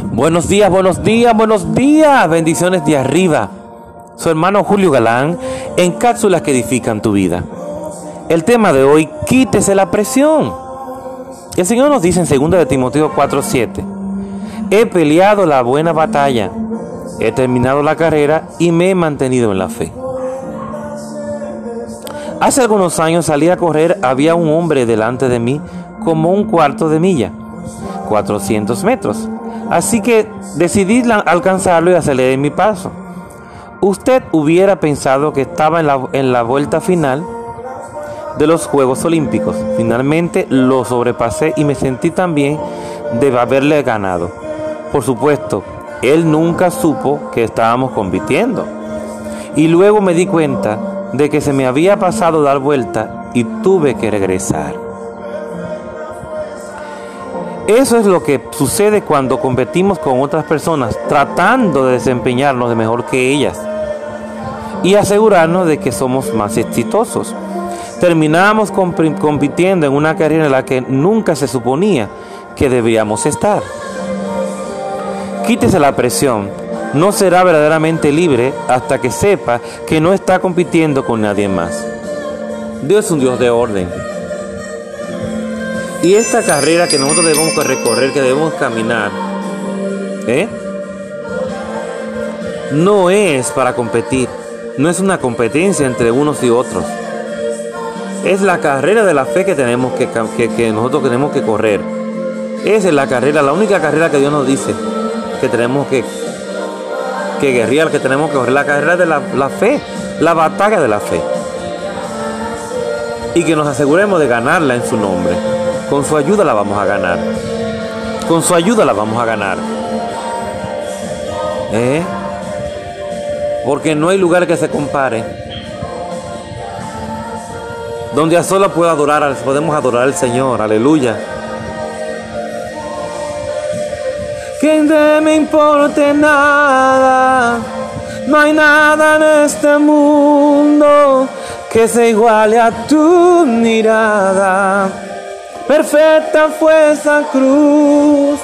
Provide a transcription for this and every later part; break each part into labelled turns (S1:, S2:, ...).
S1: Buenos días, buenos días, buenos días. Bendiciones de arriba. Su hermano Julio Galán en cápsulas que edifican tu vida. El tema de hoy, quítese la presión. El Señor nos dice en 2 de Timoteo 4:7, he peleado la buena batalla, he terminado la carrera y me he mantenido en la fe. Hace algunos años salí a correr, había un hombre delante de mí como un cuarto de milla, 400 metros. Así que decidí alcanzarlo y aceleré mi paso. Usted hubiera pensado que estaba en la, en la vuelta final de los Juegos Olímpicos. Finalmente lo sobrepasé y me sentí también de haberle ganado. Por supuesto, él nunca supo que estábamos compitiendo. Y luego me di cuenta de que se me había pasado dar vuelta y tuve que regresar. Eso es lo que sucede cuando competimos con otras personas, tratando de desempeñarnos de mejor que ellas y asegurarnos de que somos más exitosos. Terminamos compitiendo en una carrera en la que nunca se suponía que debíamos estar. Quítese la presión. No será verdaderamente libre hasta que sepa que no está compitiendo con nadie más. Dios es un Dios de orden. Y esta carrera que nosotros debemos recorrer, que debemos caminar, ¿eh? no es para competir, no es una competencia entre unos y otros. Es la carrera de la fe que tenemos que, que, nosotros tenemos que correr. Esa es la carrera, la única carrera que Dios nos dice que tenemos que, que guerrear, que tenemos que correr. La carrera de la, la fe, la batalla de la fe. Y que nos aseguremos de ganarla en su nombre. Con su ayuda la vamos a ganar. Con su ayuda la vamos a ganar. ¿Eh? Porque no hay lugar que se compare. Donde a sola pueda adorar, podemos adorar al Señor. Aleluya. Que de me importe nada. No hay nada en este mundo que se iguale a tu mirada. Perfecta fue esa cruz,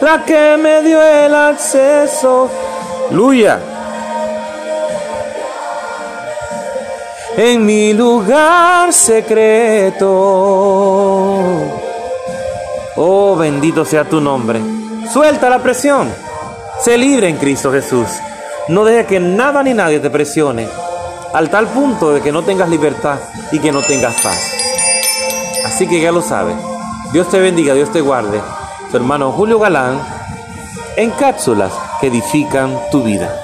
S1: la que me dio el acceso. Aleluya. En mi lugar secreto. Oh, bendito sea tu nombre. Suelta la presión. Sé libre en Cristo Jesús. No dejes que nada ni nadie te presione al tal punto de que no tengas libertad y que no tengas paz. Así que ya lo sabes. Dios te bendiga, Dios te guarde. Tu hermano Julio Galán en cápsulas que edifican tu vida.